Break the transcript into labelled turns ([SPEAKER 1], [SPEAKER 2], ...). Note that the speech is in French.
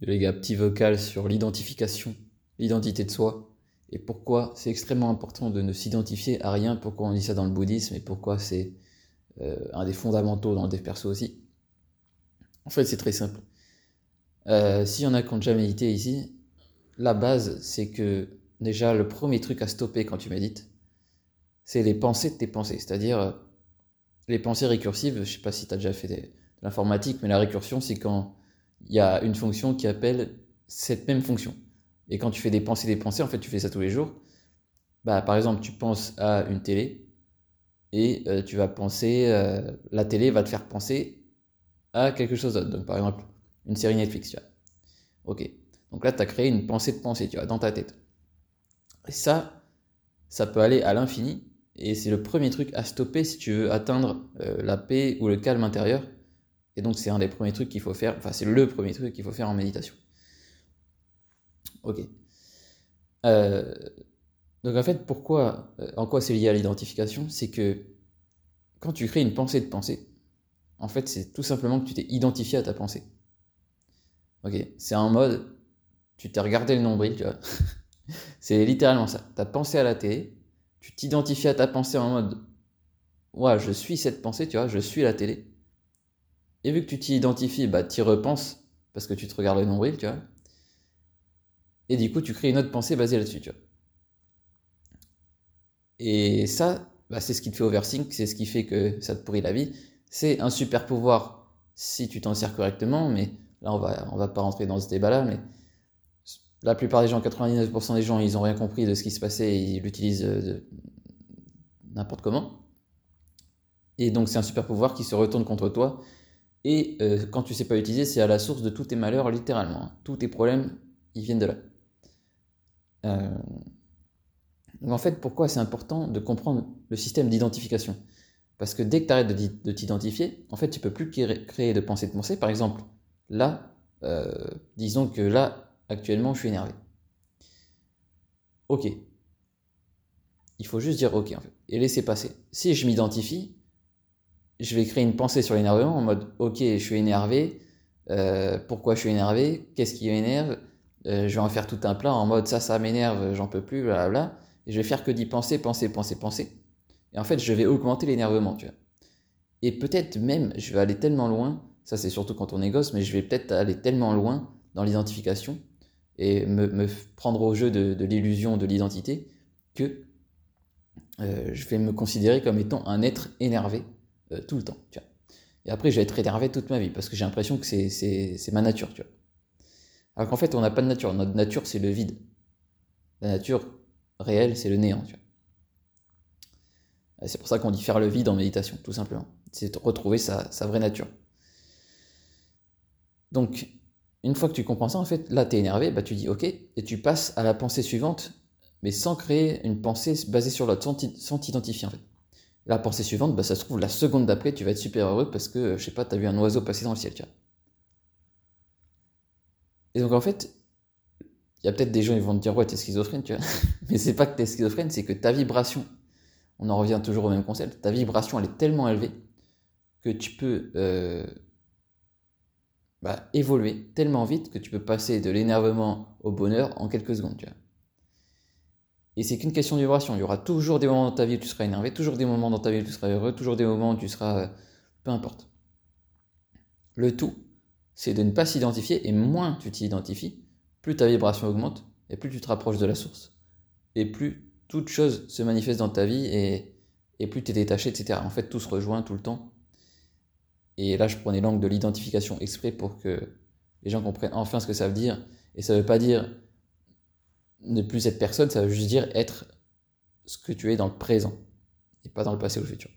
[SPEAKER 1] les gars, petit vocal sur l'identification, l'identité de soi, et pourquoi c'est extrêmement important de ne s'identifier à rien, pourquoi on dit ça dans le bouddhisme, et pourquoi c'est euh, un des fondamentaux dans le dev perso aussi. En fait, c'est très simple. Euh, S'il y en a qui ont déjà médité ici, la base, c'est que déjà, le premier truc à stopper quand tu médites, c'est les pensées de tes pensées. C'est-à-dire, euh, les pensées récursives, je sais pas si tu as déjà fait de l'informatique, mais la récursion, c'est quand il y a une fonction qui appelle cette même fonction. Et quand tu fais des pensées, des pensées, en fait, tu fais ça tous les jours. Bah, par exemple, tu penses à une télé et euh, tu vas penser, euh, la télé va te faire penser à quelque chose d'autre. Donc, par exemple, une série Netflix. Ok. Donc là, tu as créé une pensée de pensée, tu vois, dans ta tête. Et ça, ça peut aller à l'infini. Et c'est le premier truc à stopper si tu veux atteindre euh, la paix ou le calme intérieur. Et donc, c'est un des premiers trucs qu'il faut faire. Enfin, c'est le premier truc qu'il faut faire en méditation. Ok. Euh, donc en fait, pourquoi, euh, en quoi c'est lié à l'identification? C'est que quand tu crées une pensée de pensée, en fait, c'est tout simplement que tu t'es identifié à ta pensée. Ok, c'est en mode, tu t'es regardé le nombril, tu vois. c'est littéralement ça. Tu as pensé à la télé, tu t'identifies à ta pensée en mode, ouais, je suis cette pensée, tu vois, je suis la télé. Et vu que tu t'y identifies, bah, tu y repenses parce que tu te regardes le nombril, tu vois. Et du coup, tu crées une autre pensée basée là-dessus, tu vois. Et ça, bah, c'est ce qui te fait overthink, c'est ce qui fait que ça te pourrit la vie. C'est un super pouvoir si tu t'en sers correctement, mais là, on va, on va pas rentrer dans ce débat-là, mais la plupart des gens, 99% des gens, ils ont rien compris de ce qui se passait et ils l'utilisent euh, n'importe comment. Et donc, c'est un super pouvoir qui se retourne contre toi. Et euh, quand tu sais pas l'utiliser, c'est à la source de tous tes malheurs, littéralement. Tous tes problèmes, ils viennent de là. Euh, en fait, pourquoi c'est important de comprendre le système d'identification? Parce que dès que tu arrêtes de, t'identifier, en fait, tu peux plus créer de pensée de pensée. Par exemple, là, euh, disons que là, actuellement, je suis énervé. Ok. Il faut juste dire ok, en fait, et laisser passer. Si je m'identifie, je vais créer une pensée sur l'énervement en mode ok, je suis énervé. Euh, pourquoi je suis énervé Qu'est-ce qui m'énerve euh, je vais en faire tout un plat en mode ça, ça m'énerve, j'en peux plus, blablabla. Et je vais faire que d'y penser, penser, penser, penser. Et en fait, je vais augmenter l'énervement, tu vois. Et peut-être même, je vais aller tellement loin, ça c'est surtout quand on est gosse, mais je vais peut-être aller tellement loin dans l'identification et me, prendre au jeu de, l'illusion de l'identité que euh, je vais me considérer comme étant un être énervé euh, tout le temps. Et après, je vais être énervé toute ma vie parce que j'ai l'impression que c'est ma nature. Alors qu'en fait, on n'a pas de nature. Notre nature, c'est le vide. La nature réelle, c'est le néant. C'est pour ça qu'on dit faire le vide en méditation, tout simplement. C'est retrouver sa, vraie nature. Donc, une fois que tu comprends ça, en fait, là, tu es énervé, bah, tu dis OK, et tu passes à la pensée suivante, mais sans créer une pensée basée sur l'autre, sans t'identifier, en fait. La pensée suivante, bah, ça se trouve, la seconde d'après, tu vas être super heureux parce que, je sais pas, tu as vu un oiseau passer dans le ciel, tu vois. Et donc en fait, il y a peut-être des gens qui vont te dire ouais t'es schizophrène, tu vois. Mais c'est pas que t'es schizophrène, c'est que ta vibration, on en revient toujours au même concept, ta vibration elle est tellement élevée que tu peux euh, bah, évoluer tellement vite que tu peux passer de l'énervement au bonheur en quelques secondes, tu vois. Et c'est qu'une question de vibration. Il y aura toujours des moments dans ta vie où tu seras énervé, toujours des moments dans ta vie où tu seras heureux, toujours des moments où tu seras. Euh, peu importe. Le tout, c'est de ne pas s'identifier, et moins tu t'identifies, plus ta vibration augmente, et plus tu te rapproches de la source. Et plus toute chose se manifeste dans ta vie, et, et plus tu es détaché, etc. En fait, tout se rejoint tout le temps. Et là, je prenais l'angle de l'identification exprès pour que les gens comprennent enfin ce que ça veut dire. Et ça veut pas dire ne plus être personne, ça veut juste dire être ce que tu es dans le présent, et pas dans le passé ou le futur.